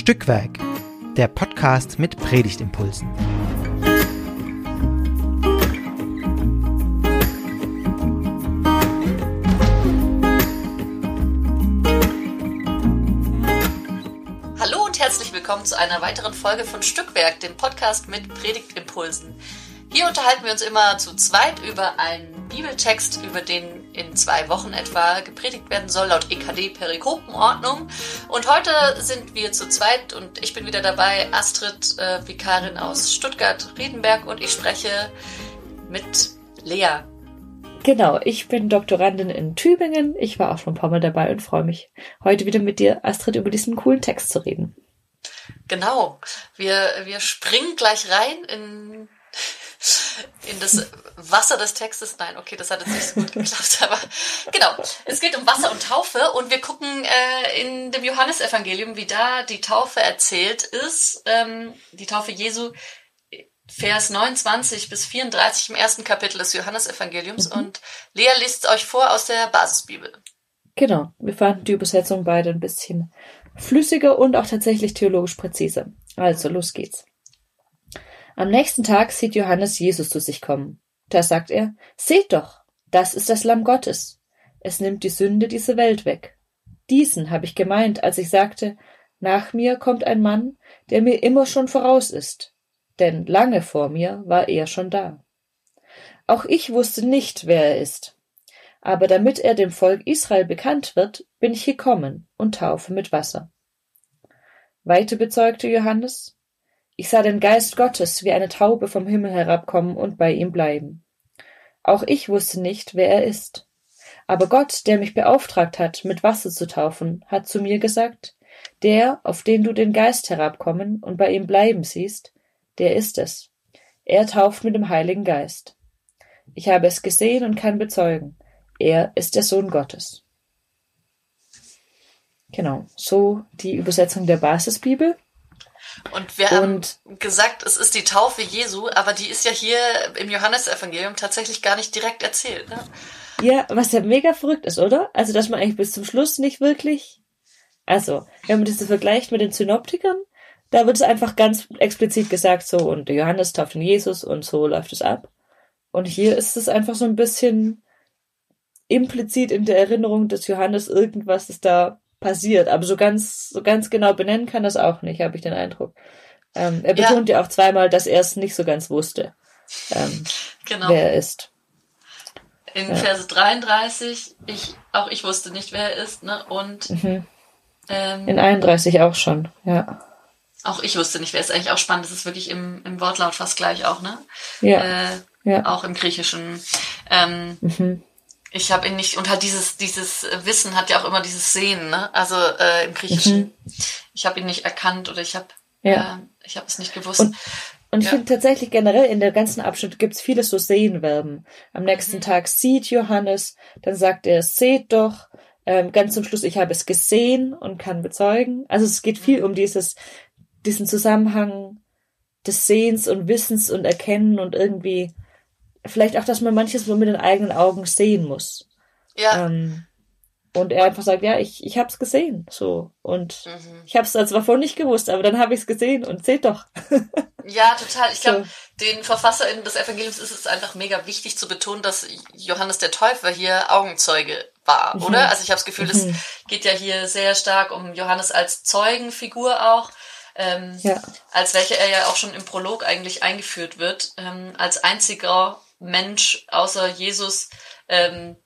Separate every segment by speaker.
Speaker 1: Stückwerk, der Podcast mit Predigtimpulsen.
Speaker 2: Hallo und herzlich willkommen zu einer weiteren Folge von Stückwerk, dem Podcast mit Predigtimpulsen. Hier unterhalten wir uns immer zu zweit über einen Bibeltext, über den in zwei Wochen etwa gepredigt werden soll, laut EKD Perikopenordnung. Und heute sind wir zu zweit und ich bin wieder dabei, Astrid, äh, Vikarin aus Stuttgart-Riedenberg und ich spreche mit Lea.
Speaker 3: Genau, ich bin Doktorandin in Tübingen. Ich war auch schon ein paar Mal dabei und freue mich, heute wieder mit dir, Astrid, über diesen coolen Text zu reden.
Speaker 2: Genau, wir, wir springen gleich rein in in das Wasser des Textes. Nein, okay, das hat jetzt nicht so gut geklappt, aber genau. Es geht um Wasser und Taufe und wir gucken äh, in dem Johannesevangelium, wie da die Taufe erzählt ist. Ähm, die Taufe Jesu, Vers 29 bis 34 im ersten Kapitel des Johannesevangeliums. Mhm. Und Lea liest euch vor aus der Basisbibel.
Speaker 3: Genau, wir fanden die Übersetzung beide ein bisschen flüssiger und auch tatsächlich theologisch präziser. Also, los geht's. Am nächsten Tag sieht Johannes Jesus zu sich kommen. Da sagt er, Seht doch, das ist das Lamm Gottes. Es nimmt die Sünde dieser Welt weg. Diesen habe ich gemeint, als ich sagte, nach mir kommt ein Mann, der mir immer schon voraus ist. Denn lange vor mir war er schon da. Auch ich wusste nicht, wer er ist. Aber damit er dem Volk Israel bekannt wird, bin ich gekommen und taufe mit Wasser. Weiter bezeugte Johannes, ich sah den Geist Gottes wie eine Taube vom Himmel herabkommen und bei ihm bleiben. Auch ich wusste nicht, wer er ist. Aber Gott, der mich beauftragt hat, mit Wasser zu taufen, hat zu mir gesagt, der, auf den du den Geist herabkommen und bei ihm bleiben siehst, der ist es. Er tauft mit dem Heiligen Geist. Ich habe es gesehen und kann bezeugen, er ist der Sohn Gottes. Genau, so die Übersetzung der Basisbibel.
Speaker 2: Und wir haben gesagt, es ist die Taufe Jesu, aber die ist ja hier im Johannesevangelium tatsächlich gar nicht direkt erzählt. Ne?
Speaker 3: Ja, was ja mega verrückt ist, oder? Also, dass man eigentlich bis zum Schluss nicht wirklich. Also, wenn man das vergleicht mit den Synoptikern, da wird es einfach ganz explizit gesagt, so, und Johannes tauft in Jesus und so läuft es ab. Und hier ist es einfach so ein bisschen implizit in der Erinnerung des Johannes irgendwas ist da passiert. Aber so ganz, so ganz genau benennen kann das auch nicht, habe ich den Eindruck. Ähm, er betont ja. ja. auch zweimal, dass er es nicht so ganz wusste, ähm, genau. wer er ist.
Speaker 2: In ja. Verse 33, ich, auch ich wusste nicht, wer er ist, ne? Und
Speaker 3: mhm. ähm, in 31 auch schon, ja.
Speaker 2: Auch ich wusste nicht, wer ist eigentlich auch spannend. Das ist wirklich im, im Wortlaut fast gleich auch, ne?
Speaker 3: Ja.
Speaker 2: Äh, ja. Auch im Griechischen. Ähm, mhm. Ich habe ihn nicht, und halt dieses, dieses Wissen hat ja auch immer dieses Sehen, ne? Also äh, im Griechischen. Mhm. Ich habe ihn nicht erkannt oder ich habe ja. äh, ich habe es nicht gewusst.
Speaker 3: Und, und ich ja. finde tatsächlich generell in der ganzen Abschnitt gibt's viele so Sehenverben. Am nächsten mhm. Tag sieht Johannes, dann sagt er, seht doch, ähm, ganz zum Schluss, ich habe es gesehen und kann bezeugen. Also es geht viel mhm. um dieses, diesen Zusammenhang des Sehens und Wissens und Erkennen und irgendwie vielleicht auch, dass man manches nur mit den eigenen Augen sehen muss.
Speaker 2: Ja. Ähm,
Speaker 3: und er einfach sagt, ja, ich, ich hab's gesehen, so. Und mhm. ich hab's zwar vorher nicht gewusst, aber dann habe ich's gesehen und seht doch.
Speaker 2: ja, total. Ich glaube, so. den VerfasserInnen des Evangeliums ist es einfach mega wichtig zu betonen, dass Johannes der Täufer hier Augenzeuge war, mhm. oder? Also ich habe das Gefühl, es mhm. geht ja hier sehr stark um Johannes als Zeugenfigur auch. Ähm, ja. als welche er ja auch schon im Prolog eigentlich eingeführt wird, ähm, als einziger Mensch außer Jesus, ähm,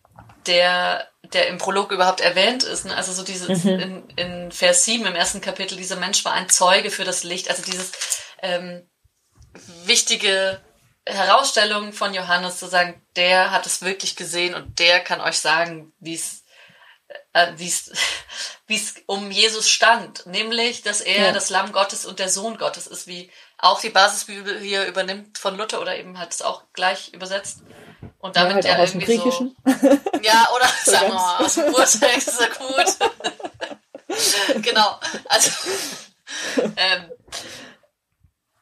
Speaker 2: der, der im Prolog überhaupt erwähnt ist. Ne? Also so dieses mhm. in, in Vers 7 im ersten Kapitel, dieser Mensch war ein Zeuge für das Licht. Also dieses ähm, wichtige Herausstellung von Johannes zu sagen, der hat es wirklich gesehen und der kann euch sagen, wie es äh, wie es wie es um Jesus stand, nämlich, dass er ja. das Lamm Gottes und der Sohn Gottes ist, wie auch die Basisbibel hier übernimmt von Luther oder eben hat es auch gleich übersetzt. Und damit ja, halt
Speaker 3: ja aus dem Griechischen.
Speaker 2: So, ja, oder so sagen wir mal, aus dem Urtext ist er gut. genau. Also ähm,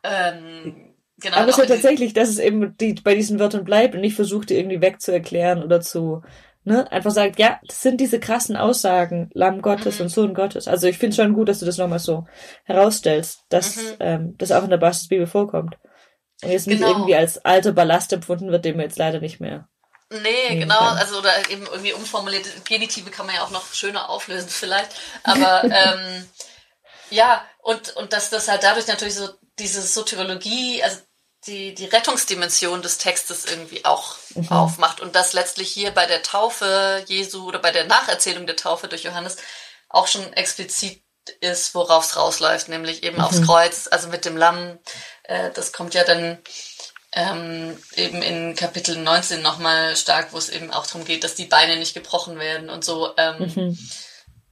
Speaker 3: ähm, genau. Aber es ist ja tatsächlich, dass es eben die, bei diesen Wörtern bleibt und nicht versucht, die irgendwie wegzuerklären oder zu ne, einfach sagt, ja, das sind diese krassen Aussagen, Lamm Gottes mhm. und Sohn Gottes. Also ich finde schon gut, dass du das nochmal so herausstellst, dass mhm. ähm, das auch in der Basisbibel vorkommt. Und jetzt nicht genau. irgendwie als alter Ballast empfunden wird, den wir jetzt leider nicht mehr.
Speaker 2: Nee, genau, kann. also oder eben irgendwie umformulierte Genitive kann man ja auch noch schöner auflösen vielleicht. Aber ähm, ja, und, und dass das halt dadurch natürlich so diese Soteriologie, also die, die Rettungsdimension des Textes irgendwie auch mhm. aufmacht und das letztlich hier bei der Taufe Jesu oder bei der Nacherzählung der Taufe durch Johannes auch schon explizit ist, worauf es rausläuft, nämlich eben mhm. aufs Kreuz, also mit dem Lamm. Äh, das kommt ja dann ähm, eben in Kapitel 19 nochmal stark, wo es eben auch darum geht, dass die Beine nicht gebrochen werden und so. Ähm, mhm.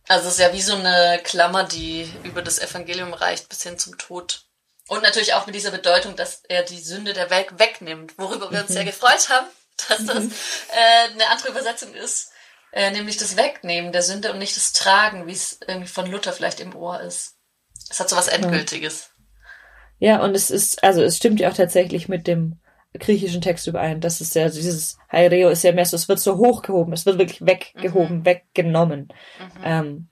Speaker 2: Also es ist ja wie so eine Klammer, die über das Evangelium reicht bis hin zum Tod. Und natürlich auch mit dieser Bedeutung, dass er die Sünde der Welt wegnimmt, worüber wir uns sehr mhm. gefreut haben, dass das mhm. äh, eine andere Übersetzung ist, äh, nämlich das Wegnehmen der Sünde und nicht das Tragen, wie es irgendwie von Luther vielleicht im Ohr ist. Es hat so was Endgültiges.
Speaker 3: Ja, und es ist, also es stimmt ja auch tatsächlich mit dem griechischen Text überein. Das ist ja, dieses Haireo ist ja mehr so, es wird so hochgehoben, es wird wirklich weggehoben, mhm. weggenommen. Mhm. Ähm,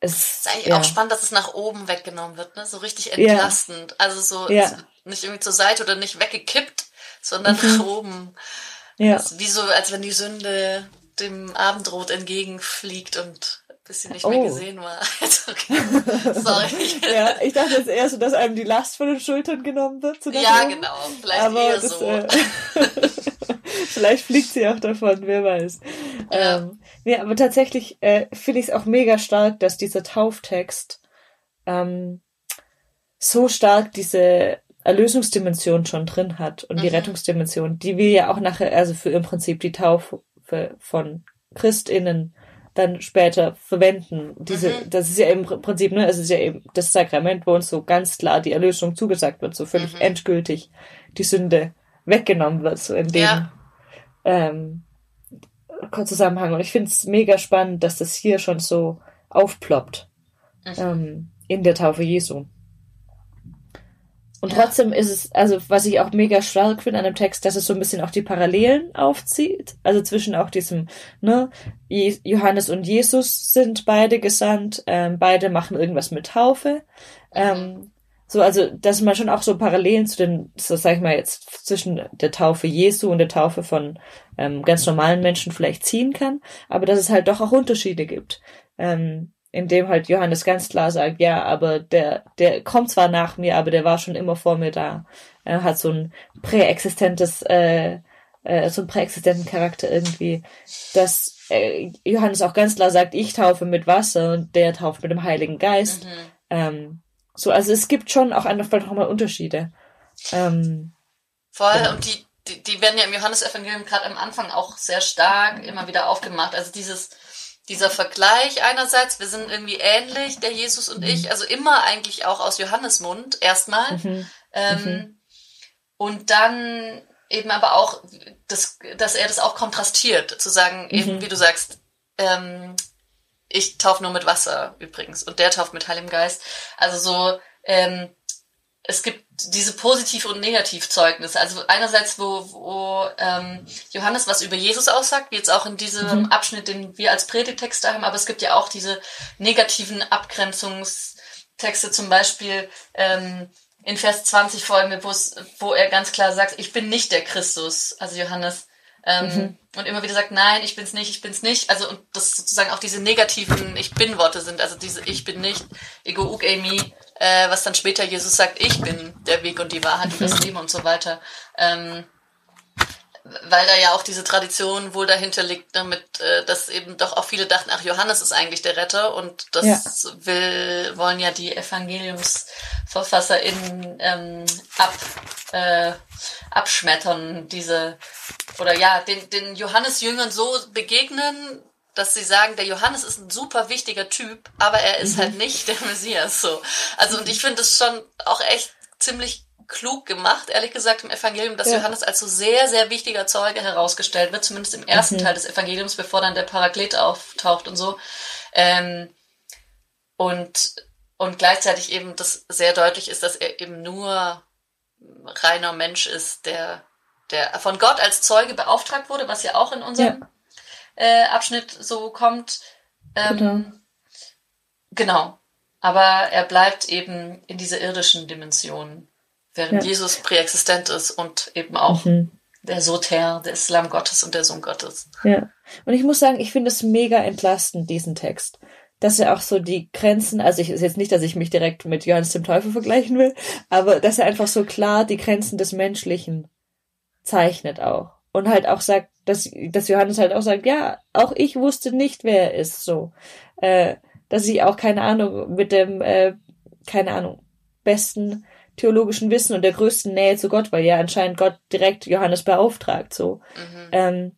Speaker 2: es ist eigentlich ja. auch spannend, dass es nach oben weggenommen wird, ne? So richtig entlastend. Ja. Also so ja. nicht irgendwie zur Seite oder nicht weggekippt, sondern mhm. nach oben. Ja. wie so, als wenn die Sünde dem Abendrot entgegenfliegt und bis sie nicht oh. mehr gesehen war. okay.
Speaker 3: Sorry. ja, ich dachte jetzt eher so, dass einem die Last von den Schultern genommen wird.
Speaker 2: Ja, genau. Vielleicht Aber eher das, so. Äh,
Speaker 3: vielleicht fliegt sie auch davon, wer weiß. Ja. Ähm, nee, aber tatsächlich äh, finde ich es auch mega stark, dass dieser Tauftext ähm, so stark diese Erlösungsdimension schon drin hat und mhm. die Rettungsdimension, die wir ja auch nachher, also für im Prinzip die Taufe von ChristInnen dann später verwenden. Diese, mhm. das ist ja im Prinzip, ne, es ist ja eben das Sakrament, wo uns so ganz klar die Erlösung zugesagt wird, so völlig mhm. endgültig die Sünde weggenommen wird, so in dem ja. ähm, Zusammenhang. Und ich finde es mega spannend, dass das hier schon so aufploppt mhm. ähm, in der Taufe Jesu. Und ja. trotzdem ist es, also was ich auch mega stark finde an dem Text, dass es so ein bisschen auch die Parallelen aufzieht. Also zwischen auch diesem, ne, Johannes und Jesus sind beide gesandt, ähm, beide machen irgendwas mit Taufe. Ähm, so, also, dass man schon auch so Parallelen zu den, so sag ich mal jetzt, zwischen der Taufe Jesu und der Taufe von ähm, ganz normalen Menschen vielleicht ziehen kann, aber dass es halt doch auch Unterschiede gibt. Ähm, in dem halt Johannes ganz klar sagt, ja, aber der, der kommt zwar nach mir, aber der war schon immer vor mir da. Er hat so ein präexistentes, äh, äh, so einen präexistenten Charakter irgendwie, dass äh, Johannes auch ganz klar sagt, ich taufe mit Wasser und der tauft mit dem Heiligen Geist. Mhm. Ähm, so, also es gibt schon auch einfach nochmal Unterschiede. Ähm,
Speaker 2: Voll, ja. und die, die, die werden ja im Johannesevangelium gerade am Anfang auch sehr stark immer wieder aufgemacht. Also dieses, dieser Vergleich einerseits, wir sind irgendwie ähnlich, der Jesus und mhm. ich, also immer eigentlich auch aus Johannes Mund erstmal. Mhm. Ähm, mhm. Und dann eben aber auch, das, dass er das auch kontrastiert, zu sagen, eben mhm. wie du sagst, ähm, ich taufe nur mit Wasser übrigens und der tauft mit Heiligem Geist. Also so, ähm, es gibt diese Positiv- und Negativzeugnisse. Also einerseits, wo, wo ähm, Johannes was über Jesus aussagt, wie jetzt auch in diesem mhm. Abschnitt, den wir als Predigtexte haben, aber es gibt ja auch diese negativen Abgrenzungstexte, zum Beispiel ähm, in Vers 20 folgende, wo er ganz klar sagt, ich bin nicht der Christus, also Johannes. Ähm, mhm. Und immer wieder sagt, nein, ich bin's nicht, ich bin's nicht. Also, und das sozusagen auch diese negativen Ich bin-Worte sind, also diese Ich bin nicht, Ego uk Emi, äh, was dann später Jesus sagt, ich bin der Weg und die Wahrheit und das mhm. Leben und so weiter. Ähm, weil da ja auch diese Tradition wohl dahinter liegt, damit, äh, dass eben doch auch viele dachten, ach, Johannes ist eigentlich der Retter und das ja. will, wollen ja die EvangeliumsverfasserInnen ähm, ab, äh, abschmettern, diese, oder ja, den, den Johannes-Jüngern so begegnen, dass sie sagen, der Johannes ist ein super wichtiger Typ, aber er ist mhm. halt nicht der Messias so. Also und ich finde es schon auch echt ziemlich klug gemacht, ehrlich gesagt, im Evangelium, dass ja. Johannes als so sehr, sehr wichtiger Zeuge herausgestellt wird, zumindest im ersten mhm. Teil des Evangeliums, bevor dann der Paraklet auftaucht und so. Ähm, und, und gleichzeitig eben das sehr deutlich ist, dass er eben nur reiner Mensch ist, der, der von Gott als Zeuge beauftragt wurde, was ja auch in unserem ja äh, Abschnitt so kommt. Ähm, genau. Aber er bleibt eben in dieser irdischen Dimension, während ja. Jesus präexistent ist und eben auch mhm. der Soter, der Islam Gottes und der Sohn Gottes.
Speaker 3: Ja. Und ich muss sagen, ich finde es mega entlastend, diesen Text. Dass er auch so die Grenzen, also ich ist jetzt nicht, dass ich mich direkt mit Johannes dem Teufel vergleichen will, aber dass er einfach so klar die Grenzen des Menschlichen zeichnet auch. Und halt auch sagt, dass, dass Johannes halt auch sagt, ja, auch ich wusste nicht, wer er ist, so. Äh, dass ich auch keine Ahnung mit dem, äh, keine Ahnung, besten theologischen Wissen und der größten Nähe zu Gott, weil ja anscheinend Gott direkt Johannes beauftragt, so, mhm. ähm,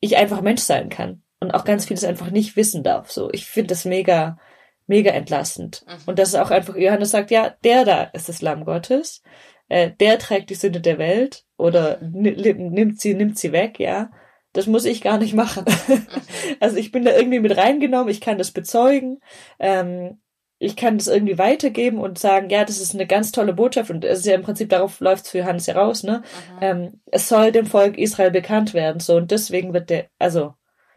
Speaker 3: ich einfach Mensch sein kann und auch ganz vieles einfach nicht wissen darf, so. Ich finde das mega, mega entlastend. Mhm. Und dass es auch einfach Johannes sagt, ja, der da ist das Lamm Gottes, äh, der trägt die Sünde der Welt oder mhm. nimmt sie, nimmt sie weg, ja das muss ich gar nicht machen. Mhm. also ich bin da irgendwie mit reingenommen, ich kann das bezeugen, ähm, ich kann das irgendwie weitergeben und sagen, ja, das ist eine ganz tolle Botschaft und es ist ja im Prinzip darauf läuft für Johannes heraus, ne? Mhm. Ähm, es soll dem Volk Israel bekannt werden, so und deswegen wird der, also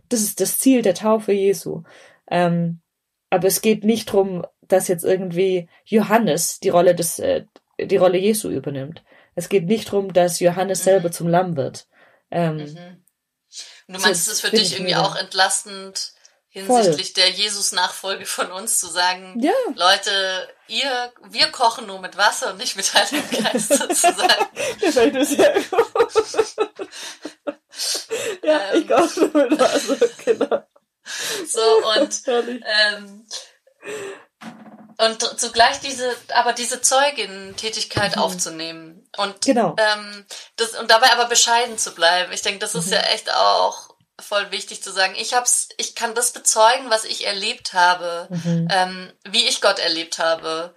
Speaker 3: das ist das Ziel der Taufe Jesu. Ähm, aber es geht nicht drum, dass jetzt irgendwie Johannes die Rolle des, äh, die Rolle Jesu übernimmt. Es geht nicht drum, dass Johannes mhm. selber zum Lamm wird. Ähm, mhm.
Speaker 2: Und du meinst, es ist für dich irgendwie auch entlastend hinsichtlich Voll. der Jesus-Nachfolge von uns zu sagen, ja. Leute, ihr, wir kochen nur mit Wasser und nicht mit Heiligen Geist sozusagen. Das fällt mir sehr gut. ja, ähm, ich koche nur mit Wasser, genau. So, und, ähm, und zugleich diese, aber diese Zeugin-Tätigkeit mhm. aufzunehmen und genau. ähm, das und dabei aber bescheiden zu bleiben. Ich denke, das ist mhm. ja echt auch voll wichtig zu sagen. Ich hab's, ich kann das bezeugen, was ich erlebt habe, mhm. ähm, wie ich Gott erlebt habe.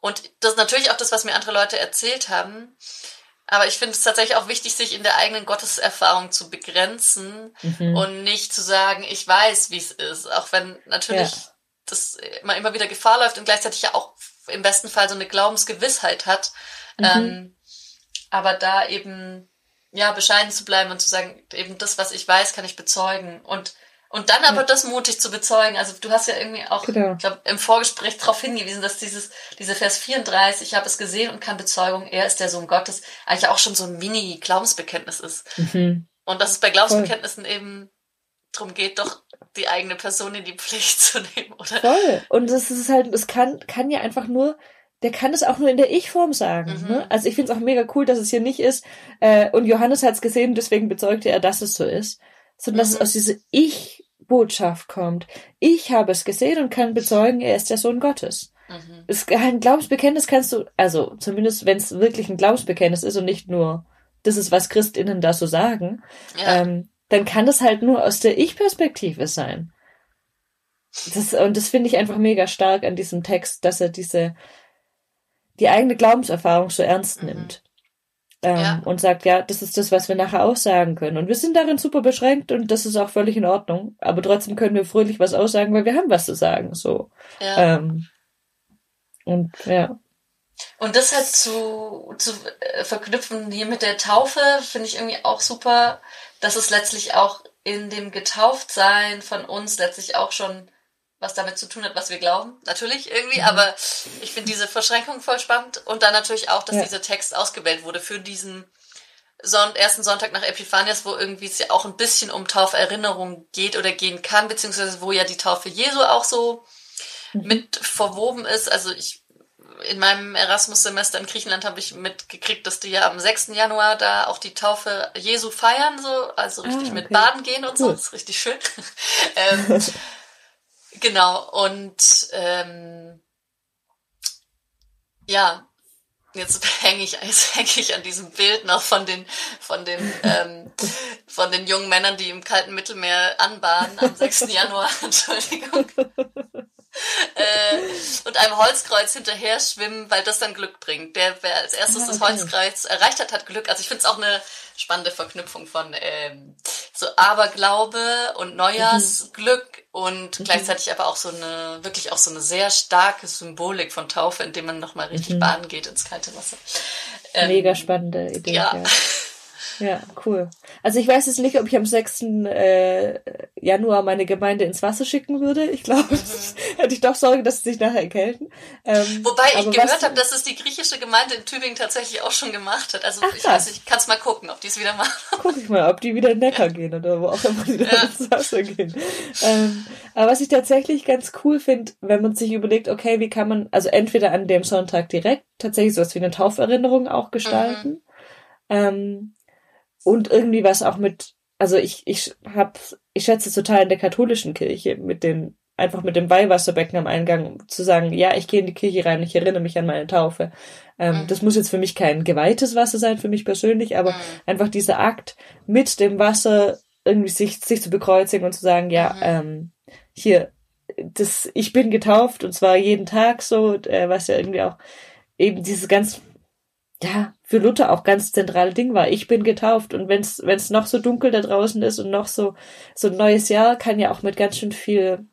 Speaker 2: Und das ist natürlich auch das, was mir andere Leute erzählt haben. Aber ich finde es tatsächlich auch wichtig, sich in der eigenen Gotteserfahrung zu begrenzen mhm. und nicht zu sagen, ich weiß, wie es ist. Auch wenn natürlich ja das immer, immer wieder Gefahr läuft und gleichzeitig ja auch im besten Fall so eine Glaubensgewissheit hat. Mhm. Ähm, aber da eben, ja, bescheiden zu bleiben und zu sagen, eben das, was ich weiß, kann ich bezeugen. Und, und dann aber ja. das mutig zu bezeugen. Also du hast ja irgendwie auch, genau. ich glaube, im Vorgespräch darauf hingewiesen, dass dieses, diese Vers 34, ich habe es gesehen und kann Bezeugung, er ist der Sohn Gottes, eigentlich auch schon so ein Mini-Glaubensbekenntnis ist. Mhm. Und dass es bei Glaubensbekenntnissen Voll. eben drum geht, doch die eigene Person in die Pflicht zu nehmen, oder?
Speaker 3: Voll. Und das ist halt, es kann, kann ja einfach nur, der kann es auch nur in der Ich-Form sagen. Mhm. Ne? Also ich finde es auch mega cool, dass es hier nicht ist, äh, und Johannes hat es gesehen, deswegen bezeugte er, dass es so ist, sondern mhm. dass es aus dieser Ich-Botschaft kommt. Ich habe es gesehen und kann bezeugen, er ist der Sohn Gottes. Mhm. Es, ein Glaubensbekenntnis kannst du, also zumindest wenn es wirklich ein Glaubensbekenntnis ist und nicht nur, das ist, was Christinnen da so sagen, ja. ähm, dann kann das halt nur aus der Ich-Perspektive sein. Das, und das finde ich einfach mega stark an diesem Text, dass er diese, die eigene Glaubenserfahrung so ernst mhm. nimmt. Ähm, ja. Und sagt, ja, das ist das, was wir nachher aussagen können. Und wir sind darin super beschränkt und das ist auch völlig in Ordnung. Aber trotzdem können wir fröhlich was aussagen, weil wir haben was zu sagen, so. Ja. Ähm, und, ja.
Speaker 2: Und das halt zu, zu äh, verknüpfen hier mit der Taufe, finde ich irgendwie auch super, dass es letztlich auch in dem Getauftsein von uns letztlich auch schon was damit zu tun hat, was wir glauben, natürlich irgendwie, mhm. aber ich finde diese Verschränkung voll spannend und dann natürlich auch, dass ja. dieser Text ausgewählt wurde für diesen Son ersten Sonntag nach Epiphanias, wo irgendwie es ja auch ein bisschen um Tauferinnerung geht oder gehen kann, beziehungsweise wo ja die Taufe Jesu auch so mhm. mit verwoben ist. Also ich in meinem Erasmus-Semester in Griechenland habe ich mitgekriegt, dass die ja am 6. Januar da auch die Taufe Jesu feiern, so, also richtig ah, okay. mit Baden gehen und cool. so. Das ist richtig schön. ähm, genau, und ähm, ja, jetzt hänge ich, jetzt hänge ich an diesem Bild noch von den, von den, ähm, von den jungen Männern, die im kalten Mittelmeer anbaden am 6. Januar. Entschuldigung äh, und einem Holzkreuz hinterher schwimmen, weil das dann Glück bringt. Der, wer als erstes ah, okay. das Holzkreuz erreicht hat, hat Glück. Also ich finde es auch eine spannende Verknüpfung von ähm, so Aberglaube und Neujahrsglück mhm. und mhm. gleichzeitig aber auch so eine, wirklich auch so eine sehr starke Symbolik von Taufe, indem man nochmal richtig mhm. baden geht ins kalte Wasser.
Speaker 3: Ähm, Mega spannende Idee. Ja. ja. Ja, cool. Also ich weiß jetzt nicht, ob ich am 6. Äh, Januar meine Gemeinde ins Wasser schicken würde. Ich glaube, mhm. hätte ich doch Sorge, dass sie sich nachher erkälten.
Speaker 2: Ähm, Wobei ich gehört habe, dass es die griechische Gemeinde in Tübingen tatsächlich auch schon gemacht hat. Also Ach, ich weiß nicht, kannst mal gucken, ob die es wieder machen.
Speaker 3: Guck ich mal, ob die wieder in Neckar gehen oder wo auch immer die ja. ins Wasser gehen. Ähm, aber was ich tatsächlich ganz cool finde, wenn man sich überlegt, okay, wie kann man, also entweder an dem Sonntag direkt tatsächlich sowas wie eine Tauferinnerung auch gestalten. Mhm. Ähm, und irgendwie was auch mit, also ich, ich hab, ich schätze total in der katholischen Kirche mit dem, einfach mit dem Weihwasserbecken am Eingang zu sagen, ja, ich gehe in die Kirche rein, ich erinnere mich an meine Taufe. Ähm, mhm. Das muss jetzt für mich kein geweihtes Wasser sein, für mich persönlich, aber mhm. einfach dieser Akt mit dem Wasser irgendwie sich, sich zu bekreuzigen und zu sagen, ja, mhm. ähm, hier, das, ich bin getauft und zwar jeden Tag so, äh, was ja irgendwie auch eben dieses ganz ja, für Luther auch ganz zentrale Ding war. Ich bin getauft und wenn's wenn's noch so dunkel da draußen ist und noch so so ein neues Jahr kann ja auch mit ganz schön viel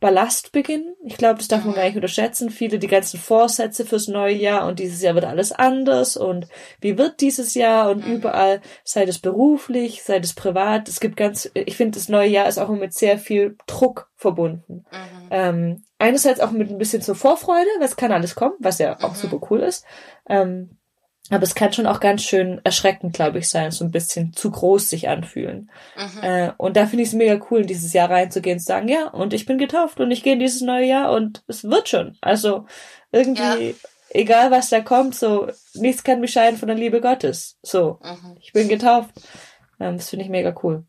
Speaker 3: Ballast beginnen. Ich glaube, das darf man gar nicht unterschätzen. Viele die ganzen Vorsätze fürs neue Jahr und dieses Jahr wird alles anders und wie wird dieses Jahr und mhm. überall, sei das beruflich, sei das privat. Es gibt ganz, ich finde, das neue Jahr ist auch mit sehr viel Druck verbunden. Mhm. Ähm, einerseits auch mit ein bisschen zur Vorfreude, was kann alles kommen, was ja auch mhm. super cool ist. Ähm, aber es kann schon auch ganz schön erschreckend, glaube ich, sein, so ein bisschen zu groß sich anfühlen. Mhm. Äh, und da finde ich es mega cool, in dieses Jahr reinzugehen und zu sagen, ja, und ich bin getauft und ich gehe in dieses neue Jahr und es wird schon. Also irgendwie, ja. egal was da kommt, so, nichts kann mich scheiden von der Liebe Gottes. So, mhm. ich bin getauft. Ähm, das finde ich mega cool.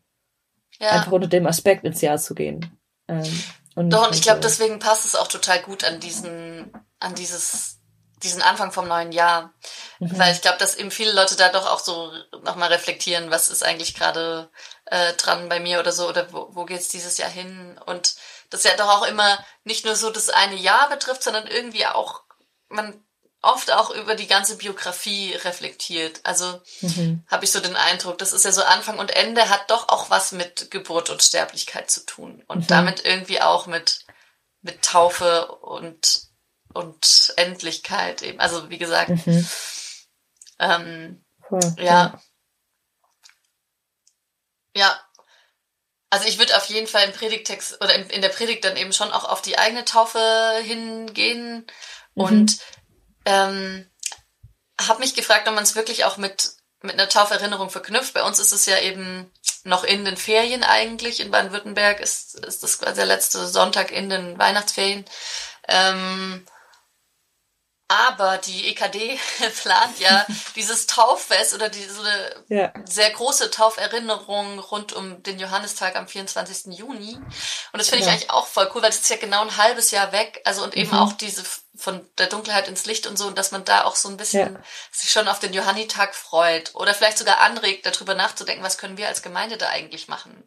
Speaker 3: Ja. Einfach unter dem Aspekt ins Jahr zu gehen. Ähm,
Speaker 2: und Doch, und ich glaube, deswegen passt es auch total gut an diesen, an dieses diesen Anfang vom neuen Jahr. Mhm. Weil ich glaube, dass eben viele Leute da doch auch so nochmal reflektieren, was ist eigentlich gerade äh, dran bei mir oder so, oder wo, wo geht's dieses Jahr hin? Und das ja doch auch immer nicht nur so das eine Jahr betrifft, sondern irgendwie auch, man oft auch über die ganze Biografie reflektiert. Also mhm. habe ich so den Eindruck, das ist ja so Anfang und Ende hat doch auch was mit Geburt und Sterblichkeit zu tun. Und mhm. damit irgendwie auch mit, mit Taufe und und Endlichkeit eben. Also wie gesagt, mhm. ähm, cool. ja. Ja. Also ich würde auf jeden Fall im Predigtext oder in, der Predigt dann eben schon auch auf die eigene Taufe hingehen mhm. und ähm, habe mich gefragt, ob man es wirklich auch mit mit einer Tauferinnerung verknüpft. Bei uns ist es ja eben noch in den Ferien eigentlich. In Baden-Württemberg ist, ist das quasi der letzte Sonntag in den Weihnachtsferien. Ähm, aber die EKD plant ja dieses Tauffest oder die, so eine ja. sehr große Tauferinnerung rund um den Johannistag am 24. Juni. Und das finde ich eigentlich auch voll cool, weil das ist ja genau ein halbes Jahr weg. Also und eben mhm. auch diese von der Dunkelheit ins Licht und so, und dass man da auch so ein bisschen ja. sich schon auf den Johannitag freut oder vielleicht sogar anregt, darüber nachzudenken, was können wir als Gemeinde da eigentlich machen.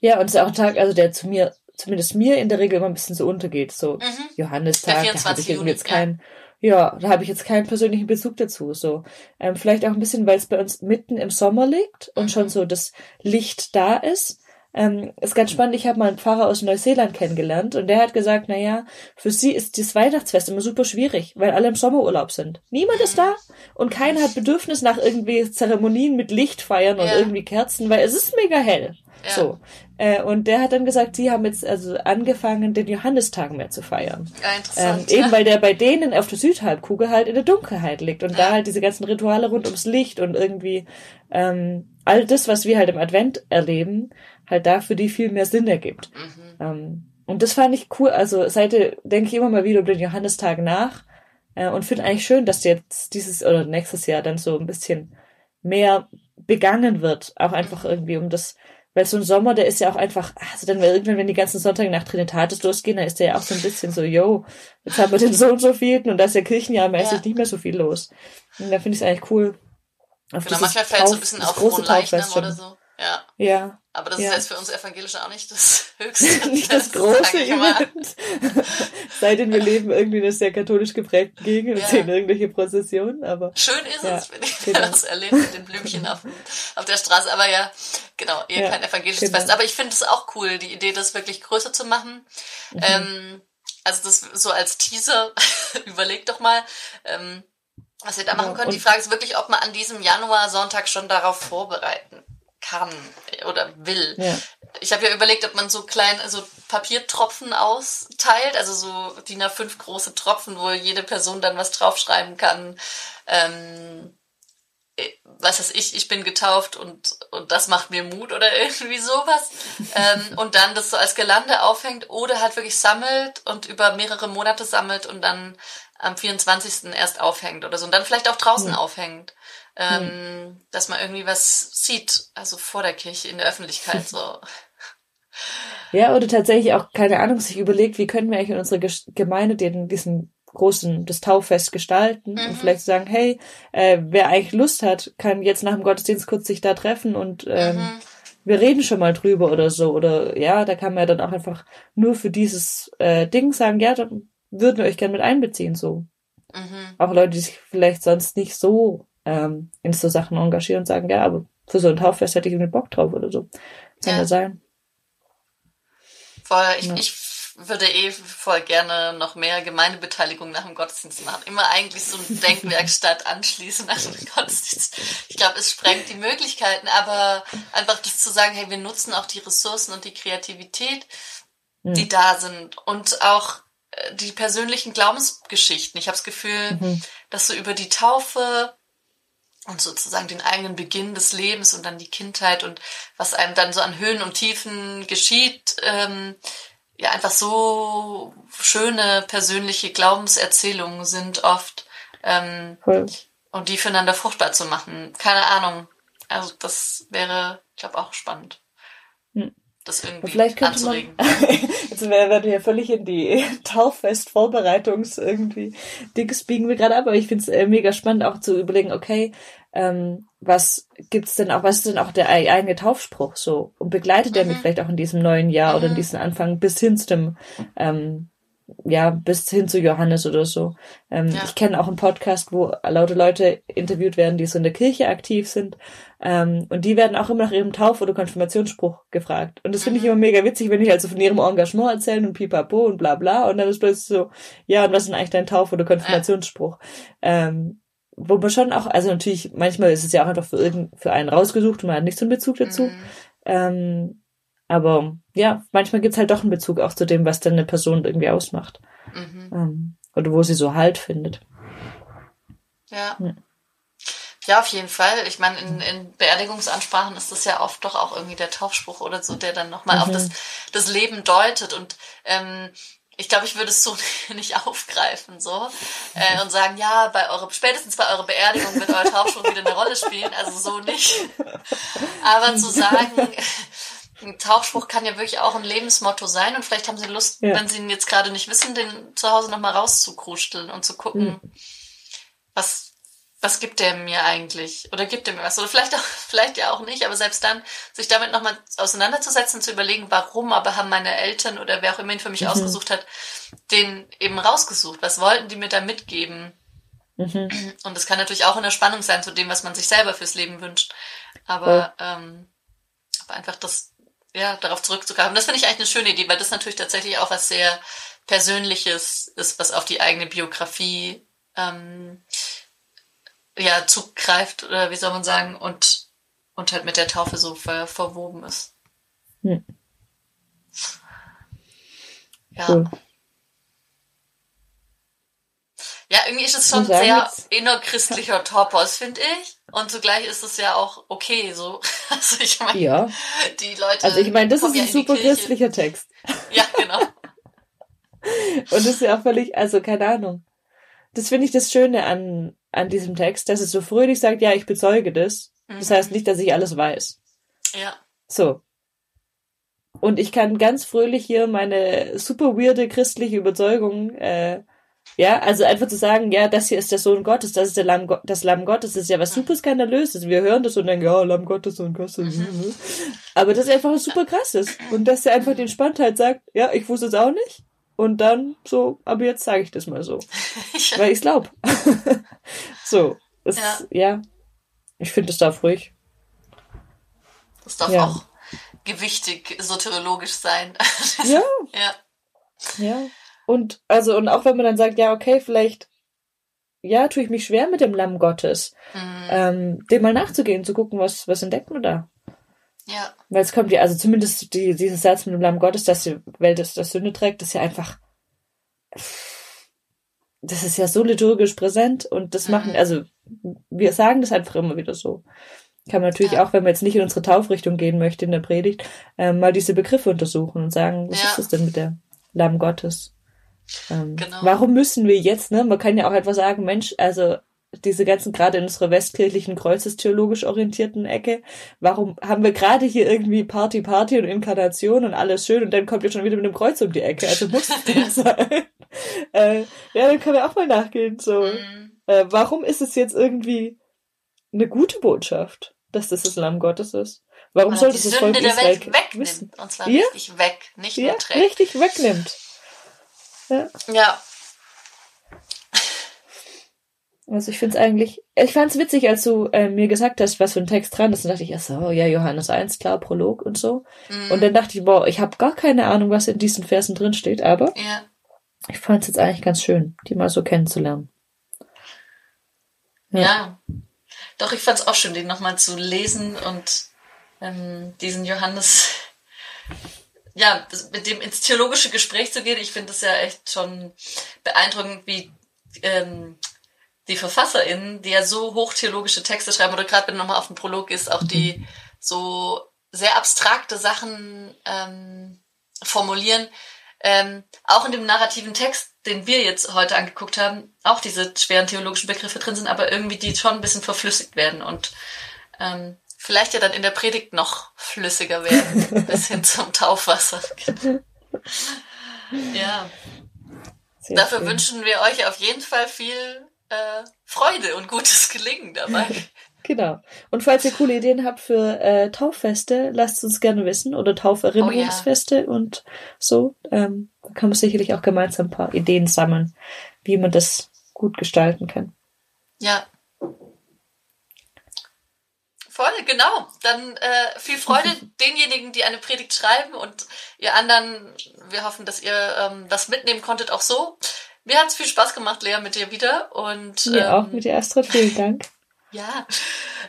Speaker 3: Ja, und es ist auch ein Tag, also der zu mir zumindest mir in der Regel immer ein bisschen so untergeht. So mhm. Johannistag, da habe ich irgendwie jetzt keinen, ja. ja, da habe ich jetzt keinen persönlichen Bezug dazu. So ähm, vielleicht auch ein bisschen, weil es bei uns mitten im Sommer liegt und mhm. schon so das Licht da ist. Ähm, ist ganz spannend, ich habe mal einen Pfarrer aus Neuseeland kennengelernt und der hat gesagt, na ja, für sie ist das Weihnachtsfest immer super schwierig, weil alle im Sommerurlaub sind. Niemand ist da und keiner hat Bedürfnis nach irgendwie Zeremonien mit Licht feiern und ja. irgendwie Kerzen, weil es ist mega hell. Ja. So. Äh, und der hat dann gesagt, sie haben jetzt also angefangen, den Johannistag mehr zu feiern.
Speaker 2: Ja, interessant.
Speaker 3: Ähm, eben weil der bei denen auf der Südhalbkugel halt in der Dunkelheit liegt und ja. da halt diese ganzen Rituale rund ums Licht und irgendwie ähm, all das, was wir halt im Advent erleben, halt da für die viel mehr Sinn ergibt. Mhm. Ähm, und das fand ich cool. Also seitdem denke ich immer mal wieder über den Johannistag nach äh, und finde eigentlich schön, dass jetzt dieses oder nächstes Jahr dann so ein bisschen mehr begangen wird. Auch einfach irgendwie um das weil so ein Sommer, der ist ja auch einfach, also dann irgendwann, wenn die ganzen Sonntage nach Trinitatis losgehen, dann ist der ja auch so ein bisschen so, yo, jetzt haben wir den so und so vielten und da ist ja kirchenjahrmäßig ja. nicht mehr so viel los. Und da finde ich es eigentlich cool.
Speaker 2: Auf genau, manchmal fällt Tauf, so ein bisschen auf große Leichnam oder so. Ja.
Speaker 3: Ja.
Speaker 2: Aber das
Speaker 3: ja.
Speaker 2: ist jetzt für uns Evangelische auch nicht das höchste.
Speaker 3: nicht das große Event. Seitdem wir leben irgendwie in einer sehr katholisch geprägten Gegend ja. und sehen irgendwelche Prozessionen, aber.
Speaker 2: Schön ist ja, es, wenn ich genau. das erlebe mit den Blümchen auf, auf der Straße. Aber ja, genau, eher kein evangelisches genau. Fest. Aber ich finde es auch cool, die Idee, das wirklich größer zu machen. Mhm. Ähm, also das so als Teaser, überleg doch mal, ähm, Was wir da machen können. Die Frage ist wirklich, ob man an diesem Januar-Sonntag schon darauf vorbereiten kann oder will. Ja. Ich habe ja überlegt, ob man so kleine, also Papiertropfen austeilt, also so DIN A5 große Tropfen, wo jede Person dann was draufschreiben kann. Ähm, was weiß ich, ich bin getauft und, und das macht mir Mut oder irgendwie sowas. ähm, und dann das so als Gelande aufhängt oder halt wirklich sammelt und über mehrere Monate sammelt und dann am 24. erst aufhängt oder so. Und dann vielleicht auch draußen mhm. aufhängt. Ähm, mhm. Dass man irgendwie was sieht, also vor der Kirche, in der Öffentlichkeit so.
Speaker 3: Ja, oder tatsächlich auch, keine Ahnung, sich überlegt, wie können wir eigentlich in unserer Gemeinde den, diesen großen, das Tauffest gestalten mhm. und vielleicht sagen, hey, äh, wer eigentlich Lust hat, kann jetzt nach dem Gottesdienst kurz sich da treffen und ähm, mhm. wir reden schon mal drüber oder so. Oder ja, da kann man ja dann auch einfach nur für dieses äh, Ding sagen, ja, dann würden wir euch gerne mit einbeziehen, so. Mhm. Auch Leute, die sich vielleicht sonst nicht so ähm, in so Sachen engagieren und sagen, ja, aber für so ein Tauffest hätte ich irgendwie Bock drauf oder so. Kann ja, ja sein.
Speaker 2: Voll, ich, ja. ich würde eh voll gerne noch mehr Gemeindebeteiligung nach dem Gottesdienst machen. Immer eigentlich so ein Denkwerkstatt anschließen nach dem Gottesdienst. Ich glaube, es sprengt die Möglichkeiten, aber einfach das zu sagen, hey, wir nutzen auch die Ressourcen und die Kreativität, mhm. die da sind und auch die persönlichen Glaubensgeschichten. Ich habe das Gefühl, mhm. dass so über die Taufe und sozusagen den eigenen Beginn des Lebens und dann die Kindheit und was einem dann so an Höhen und Tiefen geschieht, ähm, ja einfach so schöne persönliche Glaubenserzählungen sind oft ähm, cool. und die füreinander fruchtbar zu machen. Keine Ahnung. Also das wäre, ich glaube, auch spannend. Hm. Das irgendwie
Speaker 3: Vielleicht könnte anzuregen. Man, jetzt werden wir ja völlig in die Tauffest-Vorbereitungs irgendwie Dings biegen wir gerade ab, aber ich finde es äh, mega spannend auch zu überlegen, okay, ähm, was gibt's denn auch, was ist denn auch der eigene Taufspruch so? Und begleitet er mich mhm. vielleicht auch in diesem neuen Jahr oder in mhm. diesem Anfang bis hin zu dem, ähm, ja, bis hin zu Johannes oder so. Ähm, ja. Ich kenne auch einen Podcast, wo laute Leute interviewt werden, die so in der Kirche aktiv sind. Ähm, und die werden auch immer nach ihrem Tauf- oder Konfirmationsspruch gefragt. Und das finde ich mhm. immer mega witzig, wenn ich also von ihrem Engagement erzählen und pipapo und bla bla. Und dann ist plötzlich so, ja, und was ist denn eigentlich dein Tauf- oder Konfirmationsspruch? Ähm, wo man schon auch, also natürlich, manchmal ist es ja auch einfach für, irgend, für einen rausgesucht und man hat nicht so einen Bezug dazu. Mhm. Ähm, aber ja, manchmal gibt's halt doch einen Bezug auch zu dem, was dann eine Person irgendwie ausmacht. Mhm. Ähm, oder wo sie so Halt findet.
Speaker 2: Ja. ja. Ja, auf jeden Fall. Ich meine, in, in Beerdigungsansprachen ist das ja oft doch auch irgendwie der Taufspruch oder so, der dann nochmal mhm. auf das, das Leben deutet. Und ähm, ich glaube, ich würde es so nicht aufgreifen so äh, und sagen, ja, bei eure spätestens bei eurer Beerdigung wird euer Taufspruch wieder eine Rolle spielen, also so nicht. Aber zu sagen, ein Taufspruch kann ja wirklich auch ein Lebensmotto sein und vielleicht haben sie Lust, ja. wenn sie ihn jetzt gerade nicht wissen, den zu Hause nochmal rauszukruscheln und zu gucken, mhm. was was gibt der mir eigentlich? Oder gibt er mir was? Oder vielleicht auch, vielleicht ja auch nicht, aber selbst dann, sich damit nochmal auseinanderzusetzen, zu überlegen, warum aber haben meine Eltern oder wer auch immer ihn für mich mhm. ausgesucht hat, den eben rausgesucht. Was wollten die mir da mitgeben? Mhm. Und das kann natürlich auch in der Spannung sein zu dem, was man sich selber fürs Leben wünscht. Aber, oh. ähm, aber einfach das, ja, darauf zurückzugreifen. Das finde ich eigentlich eine schöne Idee, weil das natürlich tatsächlich auch was sehr Persönliches ist, was auf die eigene Biografie ähm, ja, zugreift, oder wie soll man sagen, und, und halt mit der Taufe so ver, verwoben ist. Hm. Ja. Cool. Ja, irgendwie ist es schon sehr innerchristlicher Topos, finde ich. Und zugleich ist es ja auch okay so. Also ich meine, ja. die Leute.
Speaker 3: Also ich meine, das ist ein super christlicher Text.
Speaker 2: Ja, genau.
Speaker 3: Und das ist ja auch völlig, also keine Ahnung. Das finde ich das Schöne an, an diesem Text, dass es so fröhlich sagt, ja, ich bezeuge das. Mhm. Das heißt nicht, dass ich alles weiß.
Speaker 2: Ja.
Speaker 3: So. Und ich kann ganz fröhlich hier meine super weirde christliche Überzeugung, äh, ja, also einfach zu sagen, ja, das hier ist der Sohn Gottes, das ist der Lamm, das Lamm Gottes, das ist ja was super skandalöses. Wir hören das und denken, ja, Lamm Gottes und Gottes. Mhm. Aber das ist einfach was super krasses. Und dass er einfach die Entspanntheit sagt, ja, ich wusste es auch nicht. Und dann so, aber jetzt sage ich das mal so. weil ich glaube. so, es, ja. ja. Ich finde, es darf ruhig.
Speaker 2: Das darf ja. auch gewichtig soteriologisch sein.
Speaker 3: ja.
Speaker 2: ja.
Speaker 3: Ja. Und also, und auch wenn man dann sagt, ja, okay, vielleicht ja, tue ich mich schwer mit dem Lamm Gottes, mhm. ähm, dem mal nachzugehen, zu gucken, was, was entdecken wir da.
Speaker 2: Ja.
Speaker 3: Weil es kommt ja, also zumindest die, dieses Satz mit dem Lamm Gottes, dass die Welt das, das Sünde trägt, das ist ja einfach, das ist ja so liturgisch präsent und das mhm. machen, also wir sagen das einfach immer wieder so. Kann man natürlich ja. auch, wenn man jetzt nicht in unsere Taufrichtung gehen möchte in der Predigt, ähm, mal diese Begriffe untersuchen und sagen, was ja. ist das denn mit der Lamm Gottes? Ähm, genau. Warum müssen wir jetzt, ne? Man kann ja auch etwas sagen, Mensch, also diese ganzen, gerade in unserer westkirchlichen kreuzestheologisch orientierten Ecke, warum haben wir gerade hier irgendwie Party, Party und Inkarnation und alles schön und dann kommt ihr schon wieder mit einem Kreuz um die Ecke, also muss es denn sein? äh, ja, dann können wir auch mal nachgehen, so. Mhm. Äh, warum ist es jetzt irgendwie eine gute Botschaft, dass das das Lamm Gottes ist? Warum sollte es das Volk Israel wegnimmt, wissen?
Speaker 2: Und zwar ja? richtig weg, nicht
Speaker 3: ja, nur trägt. richtig wegnimmt.
Speaker 2: Ja. ja.
Speaker 3: Also ich finde es eigentlich, ich fand es witzig, als du äh, mir gesagt hast, was für ein Text dran ist, dann dachte ich, ach so, ja, Johannes 1, klar, Prolog und so. Mhm. Und dann dachte ich, boah, ich habe gar keine Ahnung, was in diesen Versen drin steht, aber
Speaker 2: ja.
Speaker 3: ich fand es jetzt eigentlich ganz schön, die mal so kennenzulernen.
Speaker 2: Ja. ja. Doch, ich fand es auch schön, den nochmal zu lesen und ähm, diesen Johannes ja, mit dem ins theologische Gespräch zu gehen, ich finde das ja echt schon beeindruckend, wie ähm, die VerfasserInnen, die ja so hochtheologische Texte schreiben, oder gerade wenn nochmal auf dem Prolog ist, auch die so sehr abstrakte Sachen ähm, formulieren, ähm, auch in dem narrativen Text, den wir jetzt heute angeguckt haben, auch diese schweren theologischen Begriffe drin sind, aber irgendwie die schon ein bisschen verflüssigt werden und ähm, vielleicht ja dann in der Predigt noch flüssiger werden, bis hin zum Taufwasser. ja. Sehr Dafür schön. wünschen wir euch auf jeden Fall viel äh, Freude und gutes Gelingen dabei.
Speaker 3: Genau. Und falls ihr coole Ideen habt für äh, Tauffeste, lasst uns gerne wissen oder Tauferinnerungsfeste oh, ja. und so. Ähm, da kann man sicherlich auch gemeinsam ein paar Ideen sammeln, wie man das gut gestalten kann.
Speaker 2: Ja. Voll, genau. Dann äh, viel Freude denjenigen, die eine Predigt schreiben und ihr anderen, wir hoffen, dass ihr ähm, was mitnehmen konntet, auch so. Mir hat es viel Spaß gemacht, Lea, mit dir wieder. Und,
Speaker 3: Mir ähm, auch mit dir, Astrid. Vielen Dank.
Speaker 2: ja,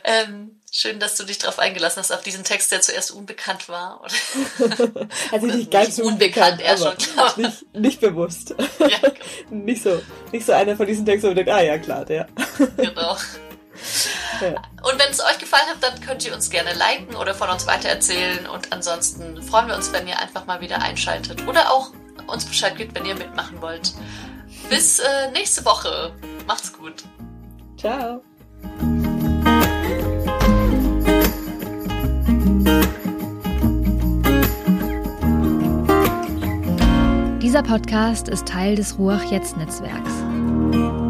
Speaker 2: ähm, schön, dass du dich darauf eingelassen hast, auf diesen Text, der zuerst unbekannt war.
Speaker 3: also nicht ganz nicht unbekannt, er schon klar. Nicht, nicht bewusst. Ja, genau. nicht so, nicht so einer von diesen Texten, wo du denkst, ah ja, klar, der.
Speaker 2: genau. Ja. Und wenn es euch gefallen hat, dann könnt ihr uns gerne liken oder von uns weitererzählen. Und ansonsten freuen wir uns, wenn ihr einfach mal wieder einschaltet oder auch uns Bescheid gibt, wenn ihr mitmachen wollt. Bis äh, nächste Woche. Macht's gut.
Speaker 3: Ciao.
Speaker 4: Dieser Podcast ist Teil des Ruach Jetzt Netzwerks.